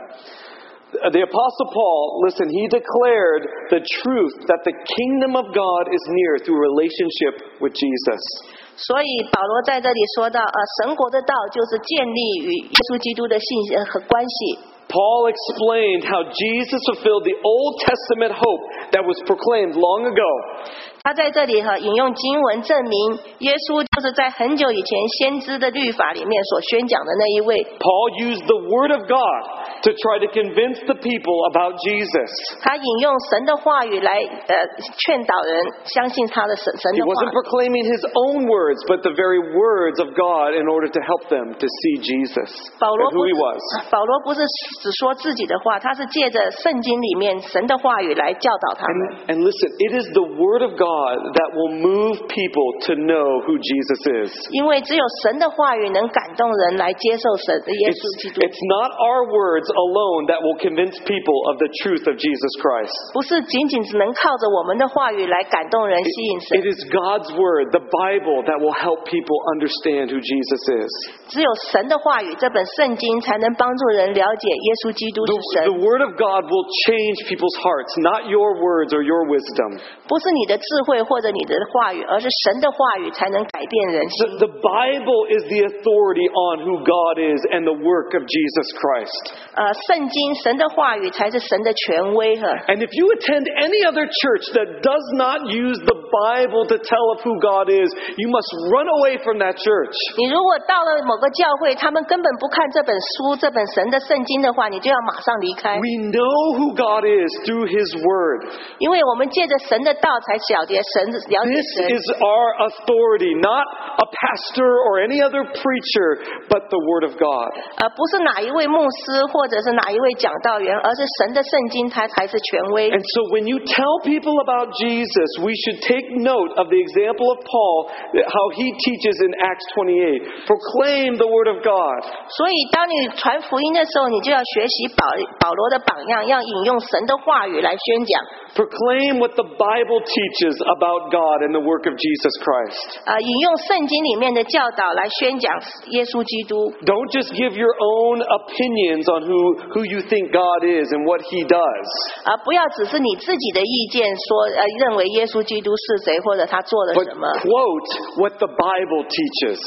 The Apostle Paul, listen, he declared the truth that the kingdom of God is near through relationship with Jesus. Paul explained how Jesus fulfilled the Old Testament hope that was proclaimed long ago. 他在这里哈引用经文证明耶稣就是在很久以前先知的律法里面所宣讲的那一位。Paul used the word of God to try to convince the people about Jesus. 他引用神的话语来呃劝导人相信他的神神的话。He wasn't proclaiming his own words, but the very words of God in order to help them to see Jesus. Paul, who he 保罗不是保罗不是只说自己的话，他是借着圣经里面神的话语来教导他们。And, and listen, it is the word of God. God that will move people to know who Jesus is. it's not our words alone that will convince people of the truth of Jesus Christ. it is God's word, the Bible, that will help people understand who Jesus is. 只有神的话语，这本圣经才能帮助人了解耶稣基督是神。The, the word of God will change people's hearts, not your words or your wisdom. 不是你的智 the Bible is the authority on who God is and the work of Jesus Christ. 呃，圣经神的话语才是神的权威和。And if you attend any other church that does not use the Bible to tell of who God is, you must run away from that church. 你如果到了某个教会，他们根本不看这本书、这本神的圣经的话，你就要马上离开。We know who God is through His Word. 因为我们借着神的道才晓得。this is our authority, not a pastor or any other preacher, but the Word of God. 呃，不是哪一位牧师或者是哪一位讲道员，而是神的圣经，它才是权威。And so when you tell people about Jesus, we should take note of the example of Paul, how he teaches in Acts 28. Proclaim the Word of God. 所以当你传福音的时候，你就要学习保保罗的榜样，要引用神的话语来宣讲。Proclaim what the Bible teaches about God and the work of Jesus Christ. 啊，引用圣经里面的教导来宣讲耶稣基督。Don't just give your own opinions on who, who you think God is and what He does. 啊，不要只是你自己的意见说，呃，认为耶稣基督是谁或者他做了 But what the Bible teaches.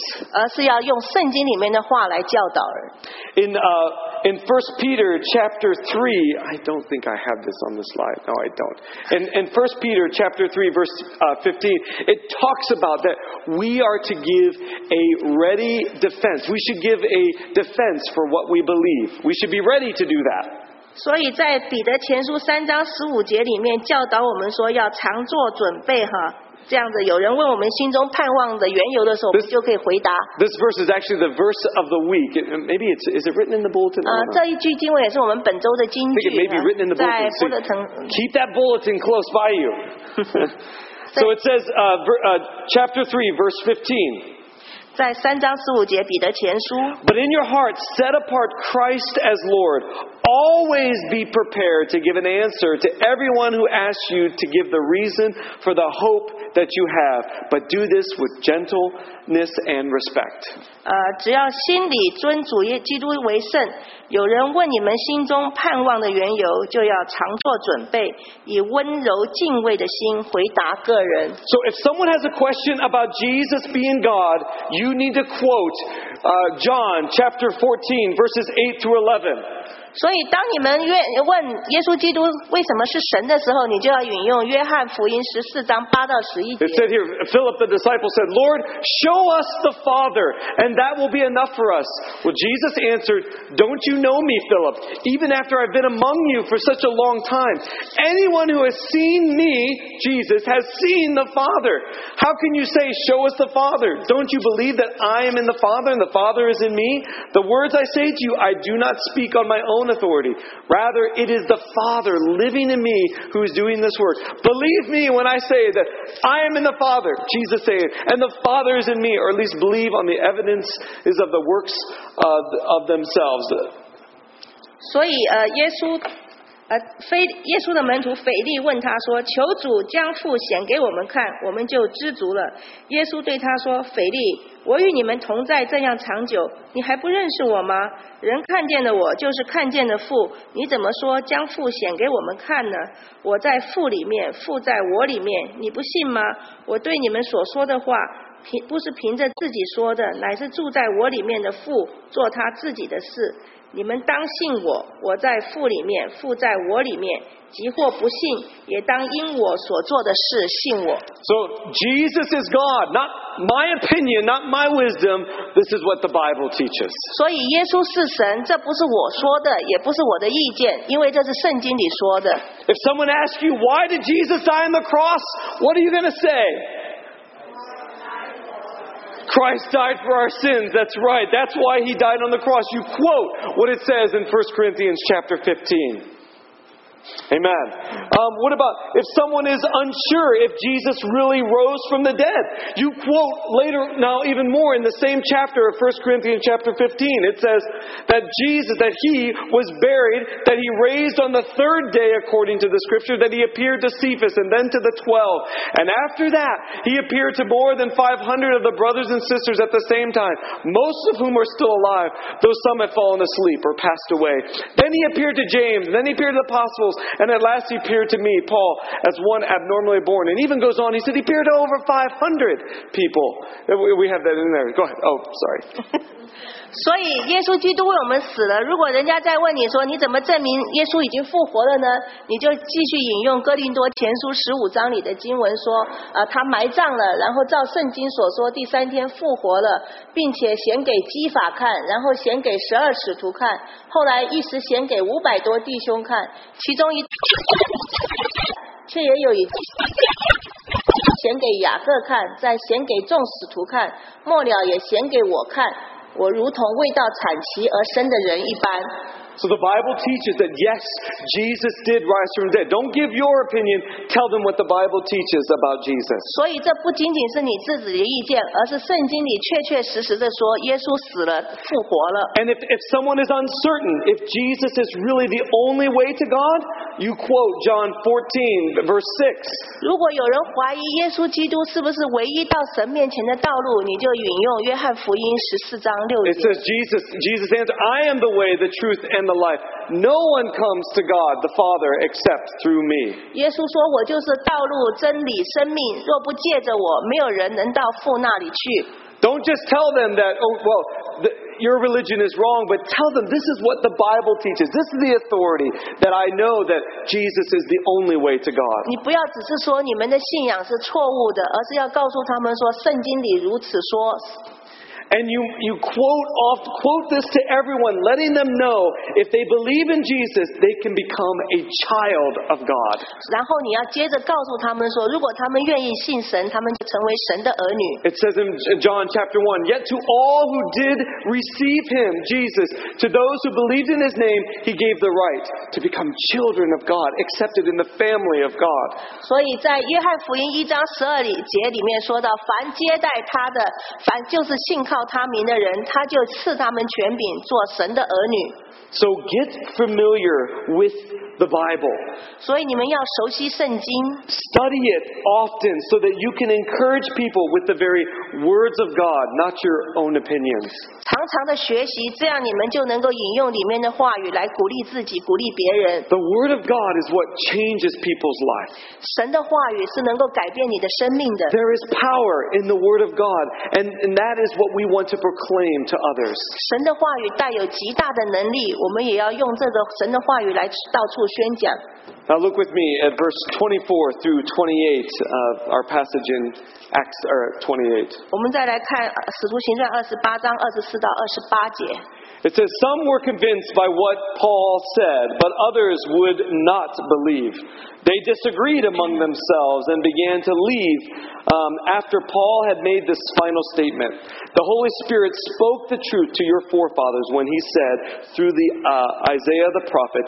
In uh, in First Peter chapter three, I don't think I have this on the slide. No, I don't. In in First Peter chapter three, verse verse uh, 15, it talks about that we are to give a ready defense. We should give a defense for what we believe. We should be ready to do that. 所以在彼得前书三章十五节里面教导我们说，要常做准备哈，这样子，有人问我们心中盼望的缘由的时候，我们就可以回答。This verse is actually the verse of the week. Maybe it's is it written in the bulletin? 呃，这一句经文也是我们本周的金句。在波特城。Keep that bulletin close by you. (laughs) so it says, uh, ver, uh, chapter three, verse fifteen. 在三章十五节，彼得前书。But in your heart, set apart Christ as Lord Always be prepared to give an answer to everyone who asks you to give the reason for the hope that you have, but do this with gentleness and respect. so if someone has a question about Jesus being God, you need to quote uh, John chapter 14 verses 8 to 11. 所以，当你们愿问耶稣基督为什么是神的时候，你就要引用约翰福音十四章八到十一节。It said here, Philip the disciple said, "Lord, show us the Father, and that will be enough for us." Well, Jesus answered, "Don't you know me, Philip? Even after I've been among you for such a long time, anyone who has seen me, Jesus, has seen the Father. How can you say, "Show us the Father"? Don't you believe that I am in the Father and the Father is in me? The words I say to you, I do not speak on my own own authority. Rather, it is the Father living in me who is doing this work. Believe me when I say that I am in the Father, Jesus said, and the Father is in me, or at least believe on the evidence is of the works of, of themselves. 所以，呃，耶稣呃，非耶稣的门徒腓力问他说：“求主将父显给我们看，我们就知足了。”耶稣对他说：“腓力，我与你们同在这样长久，你还不认识我吗？人看见的我，就是看见的父。你怎么说将父显给我们看呢？我在父里面，父在我里面，你不信吗？我对你们所说的话，凭不是凭着自己说的，乃是住在我里面的父做他自己的事。你们当信我，我在父里面，父在我里面。即或不信，也当因我所做的事信我。So Jesus is God, not my opinion, not my wisdom. This is what the Bible teaches. 所以耶稣是神，这不是我说的，也不是我的意见，因为这是圣经里说的。If someone asks you, why did Jesus die on the cross? What are you going to say? Christ died for our sins. That's right. That's why he died on the cross. You quote what it says in 1 Corinthians chapter 15. Amen. Um, what about if someone is unsure if Jesus really rose from the dead? You quote later, now even more in the same chapter of 1 Corinthians chapter 15. It says that Jesus, that he was buried, that he raised on the third day according to the scripture, that he appeared to Cephas and then to the twelve. And after that, he appeared to more than 500 of the brothers and sisters at the same time, most of whom are still alive, though some have fallen asleep or passed away. Then he appeared to James, then he appeared to the apostles, and at last he appeared to me, Paul, as one abnormally born. And even goes on, he said he appeared to over 500 people. We have that in there. Go ahead. Oh, sorry. (laughs) 所以耶稣基督为我们死了。如果人家再问你说你怎么证明耶稣已经复活了呢？你就继续引用哥林多前书十五章里的经文说，啊，他埋葬了，然后照圣经所说，第三天复活了，并且显给基法看，然后显给十二使徒看，后来一时显给五百多弟兄看，其中一却也有一显给雅各看，再显给众使徒看，末了也显给我看。我如同未到产期而生的人一般。So the Bible teaches that yes, Jesus did rise from the dead. Don't give your opinion, tell them what the Bible teaches about Jesus. 所以这不仅仅是你自己的意见，而是圣经里确确实实的说耶稣死了，复活了。And if if someone is uncertain if Jesus is really the only way to God, you quote John 14 verse 6. 如果有人怀疑耶稣基督是不是唯一到神面前的道路，你就引用约翰福音十四章六节。It says Jesus Jesus answered, I am the way, the truth and and the life. No one comes to God the Father except through me. Don't just tell them that, oh, well, the, your religion is wrong, but tell them this is what the Bible teaches. This is the authority that I know that Jesus is the only way to God. 你不要只是说你们的信仰是错误的，而是要告诉他们说，圣经里如此说，and you, you quote off quote this to everyone, letting them know if they believe in Jesus, they can become a child of God. 然后你要接着告诉他们说，如果他们愿意信神，他们就成为神的儿女。It says in John chapter one, yet to all who did receive him, Jesus, to those who believed in his name, he gave the right to become children of God, accepted in the family of God. 所以在约翰福音一章十二节里面说到，凡接待他的，凡就是信靠他名的人，他就赐他们权柄做神的儿女。So get familiar with the Bible. 所以你们要熟悉圣经。Study it often so that you can encourage people with the very words of God, not your own opinions. the word of God is what changes people's life. 神的话语是能够改变你的生命的。There is power in the word of God, and, and that is what we we want to proclaim to others. 神的话语带有极大的能力，我们也要用这个神的话语来到处宣讲。Now look with me at verse 24 through 28 of our passage in Acts or 28. It says, Some were convinced by what Paul said, but others would not believe. They disagreed among themselves and began to leave um, after Paul had made this final statement. The Holy Spirit spoke the truth to your forefathers when he said, through the uh, Isaiah the prophet,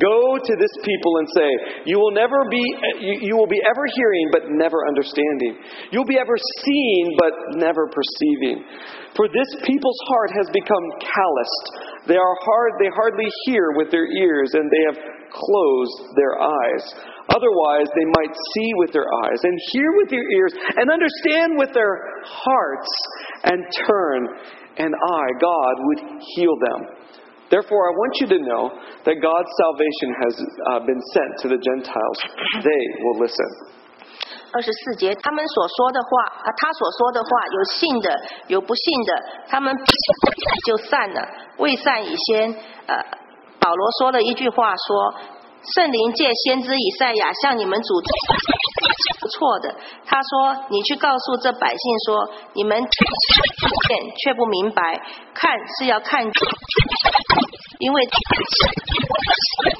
Go to this people and say, You will never be, you, you will be ever hearing but never understanding. You'll be ever seeing but never perceiving. For this people's heart has become calloused. They are hard, they hardly hear with their ears, and they have close their eyes. Otherwise, they might see with their eyes, and hear with their ears, and understand with their hearts, and turn, and I, God, would heal them. Therefore, I want you to know that God's salvation has uh, been sent to the Gentiles. They will listen. 二十四节，他们所说的话，啊，他所说的话，有信的，有不信的，他们就散了，未散已先，呃，保罗说了一句话说：“圣灵借先知以赛亚向你们主不错的。”他说：“你去告诉这百姓说，你们听见却不明白，看是要看，因为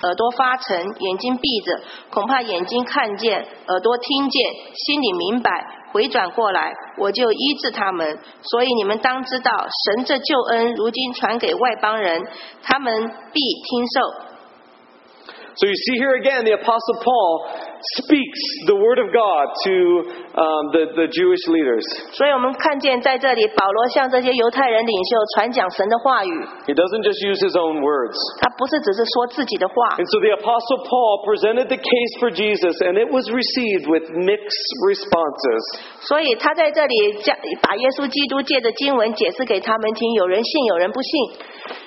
耳朵发沉，眼睛闭着，恐怕眼睛看见，耳朵听见，心里明白，回转过来，我就医治他们。所以你们当知道，神这救恩如今传给外邦人，他们必听受。So you see here again, the Apostle Paul speaks the word of God to um, the the Jewish leaders. He doesn't just use his own words. And so the apostle Paul presented the case for Jesus, and it was received with mixed responses.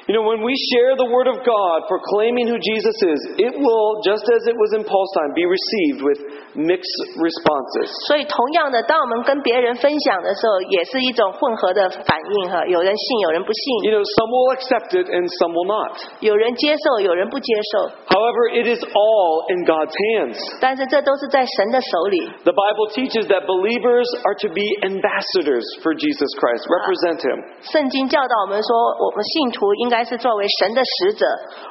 you know, when we share the word of God, proclaiming who Jesus is, it will, just as it was in Paul's time, be received received with mixed responses. 所以，同样的，当我们跟别人分享的时候，也是一种混合的反应哈。有人信，有人不信。You know, some will accept it and some will not. 有人接受，有人不接受。However, it is all in God's hands. 但是，这都是在神的手里。The Bible teaches that believers are to be ambassadors for Jesus Christ, represent Him. 圣经教导我们说，我们信徒应该是作为神的使者。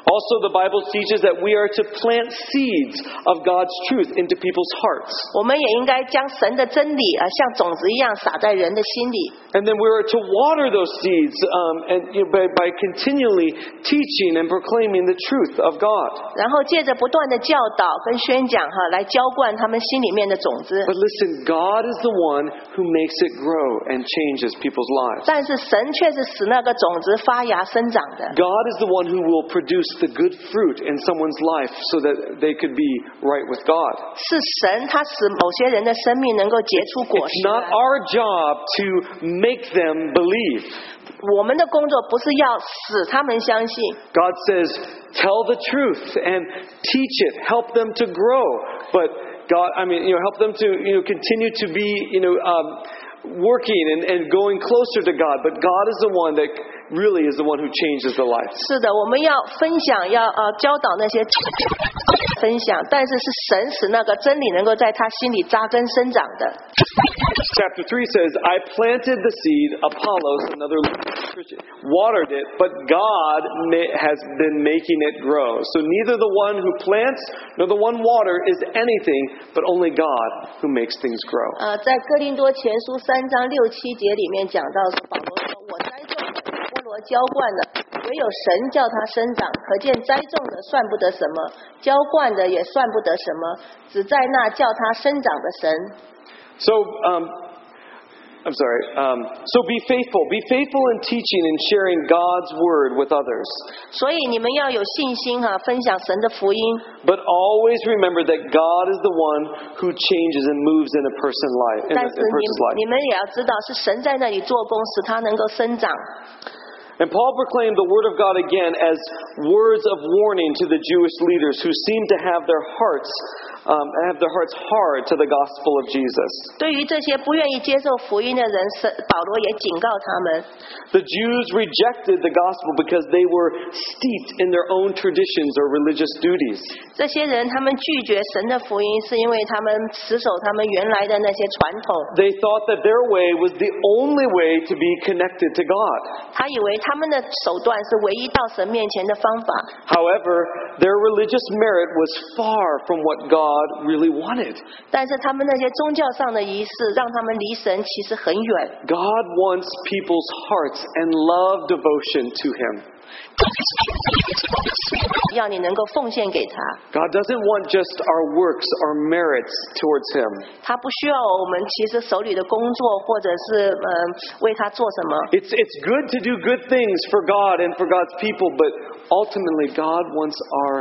Also, the Bible teaches that we are to plant seeds of God's truth truth into people's hearts. And then we are to water those seeds um, and, you know, by, by continually teaching and proclaiming the truth of God. But listen, God is the one who makes it grow and changes people's lives. God is the one who will produce the good fruit in someone's life so that they could be right with God. God. It's not our job to make them believe. God says, tell the truth and teach it, help them to grow. But God, I mean, you know, help them to you know continue to be you know um, working and, and going closer to God. But God is the one that really is the one who changes the life. 是的，我们要分享，要呃教导那些分享，但是是神使那个真理能够在他心里扎根生长的。Chapter 3 says, I planted the seed, Apollos, another Christian, watered it, but God has been making it grow. So neither the one who plants nor the one water is anything, but only God who makes things grow. 呃，在哥林多前书三章六七节里面讲到，保罗说：“我栽种。”和浇灌的，唯有神叫它生长。可见栽种的算不得什么，浇灌的也算不得什么，只在那叫它生长的神。So, um, I'm sorry. Um, so be faithful. Be faithful in teaching and sharing God's word with others. 所以你们要有信心哈、啊，分享神的福音。But always remember that God is the one who changes and moves in a person's life. In a, in a person's life. 你们也要知道，是神在那里做工，使他能够生长。And Paul proclaimed the word of God again as words of warning to the Jewish leaders who seemed to have their hearts um, and have their hearts hard to the gospel of Jesus. 对于这些不愿意接受福音的人，神保罗也警告他们。The Jews rejected the gospel because they were steeped in their own traditions or religious duties. 这些人他们拒绝神的福音，是因为他们持守他们原来的那些传统。They thought that their way was the only way to be connected to God. 他以为他们的手段是唯一到神面前的方法。However, their religious merit was far from what God God really wanted. God wants people's hearts and love devotion to Him. God doesn't want just our works, our merits towards Him. it's good to do good things for God and for God's people, but ultimately God wants our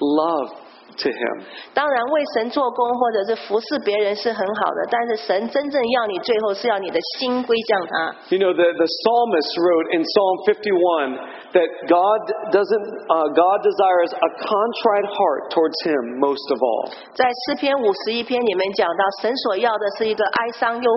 love to Him. 当然，为神做工或者是服侍别人是很好的，但是神真正要你最后是要你的心归向他。You know, the, the psalmist wrote in Psalm 51 that God doesn't, uh, God desires a contrite heart towards Him most of all. 在诗篇五十一篇里面讲到，神所要的是一个哀伤又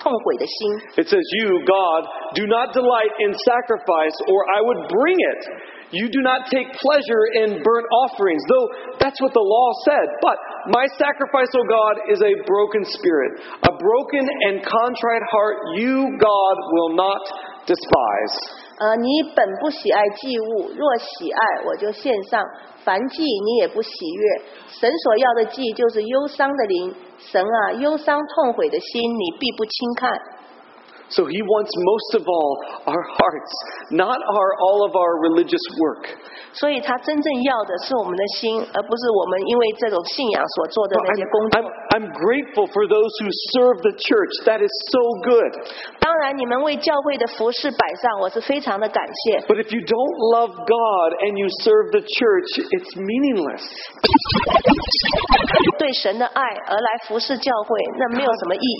痛悔的心。It says, "You, God, do not delight in sacrifice, or I would bring it." You do not take pleasure in burnt offerings, though that's what the law said. But my sacrifice, O God, is a broken spirit. A broken and contrite heart, you, God, will not despise. 呃，你本不喜爱祭物，若喜爱，我就献上。凡祭你也不喜悦。神所要的祭，就是忧伤的灵。神啊，忧伤痛悔的心，你必不轻看。so he wants most of all our hearts, not our all of our religious work. 所以他真正要的是我们的心，而不是我们因为这种信仰所做的那些工作。I'm, I'm, I'm grateful for those who serve the church. That is so good. But if you don't love God and you serve the church, it's meaningless.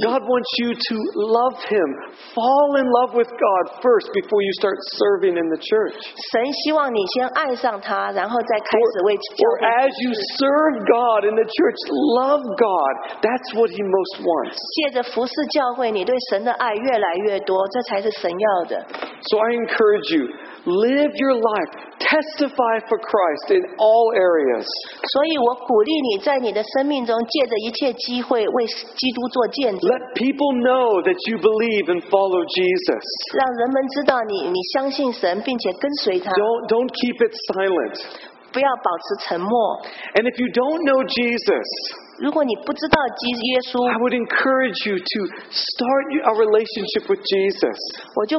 god wants you to love Him fall in love with God first before you start serving in the church. 神希望你先爱上他，然后再开始为教 Or as you serve God in the church, love God. That's what He most wants. 借着服侍教会，你对神的爱越来越多，这才是神要的。So I encourage you Live your life. Testify for Christ in all areas. 所以我鼓励你在你的生命中借着一切机会为基督做见证。Let people know that you believe and follow Jesus. 让人们知道你你相信神并且跟随他。Don't don't keep it silent. 不要保持沉默。And if you don't know Jesus. 如果你不知道基耶稣，I would encourage you to start a relationship with Jesus. it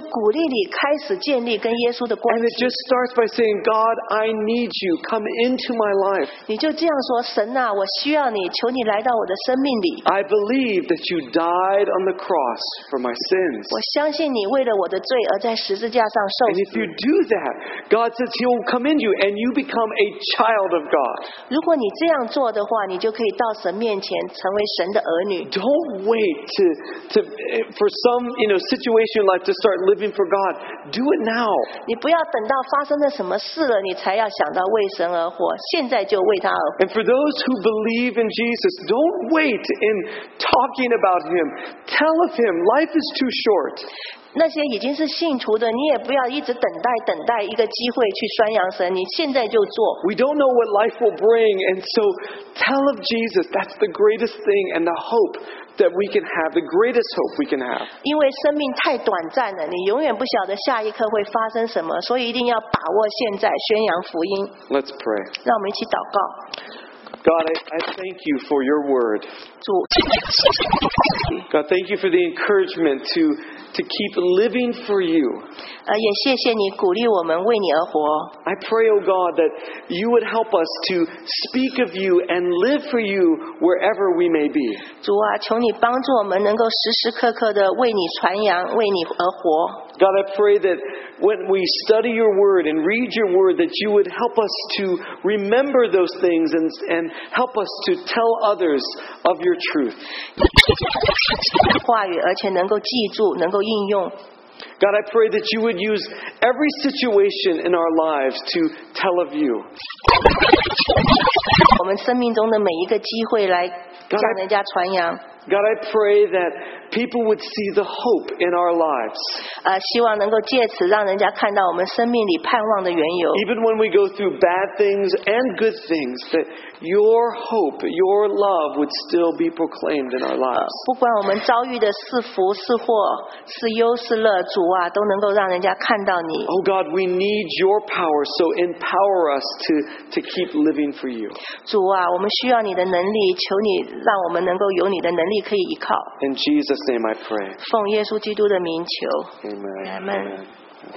And starts by saying, God, I need you. Come into my life. 你就这样说，神啊，我需要你，求你来到我的生命里。I believe that you died on the cross for my sins. if you do that, God says He will come into you and you become a child of God. 如果你这样做的话，你就可以到神。的面前，成为神的儿女。Don't wait to, to eh, for some you know situation in life to start living for God. Do it now. 你不要等到发生了什么事了，你才要想到为神而活，现在就为他而活。And for those who believe in Jesus, don't wait in talking about Him. Tell of Him. Life is too short. 那些已经是信徒的，你也不要一直等待等待一个机会去宣扬神，你现在就做。We don't know what life will bring, and so tell of Jesus. That's the greatest thing and the hope that we can have, the greatest hope we can have. 因为生命太短暂了，你永远不晓得下一刻会发生什么，所以一定要把握现在，宣扬福音。Let's pray. 让我们一起祷告。God, I, I thank you for your word. 主，God, thank you for the encouragement to, to keep living for you. I pray, O oh God, that you would help us to speak of you and live for you wherever we may be. 主啊，求你帮助我们能够时时刻刻的为你传扬，为你而活。God, I pray that when we study your word and read your word, that you would help us to remember those things and, and help us to tell others of your truth. God, I pray that you would use every situation in our lives to tell of you. God, I pray that people would see the hope in our lives. 呃，希望能够借此让人家看到我们生命里盼望的缘由。Even when we go through bad things and good things, that your hope, your love would still be proclaimed in our lives. 不管我们遭遇的是福是祸是忧是乐，主啊，都能够让人家看到你。Oh God, we need your power, so empower us to to keep living for you. 主啊，我们需要你的能力，求你让我们能够有你的能力可以依靠。In Jesus' name I pray. 奉耶稣基督的名求。Amen.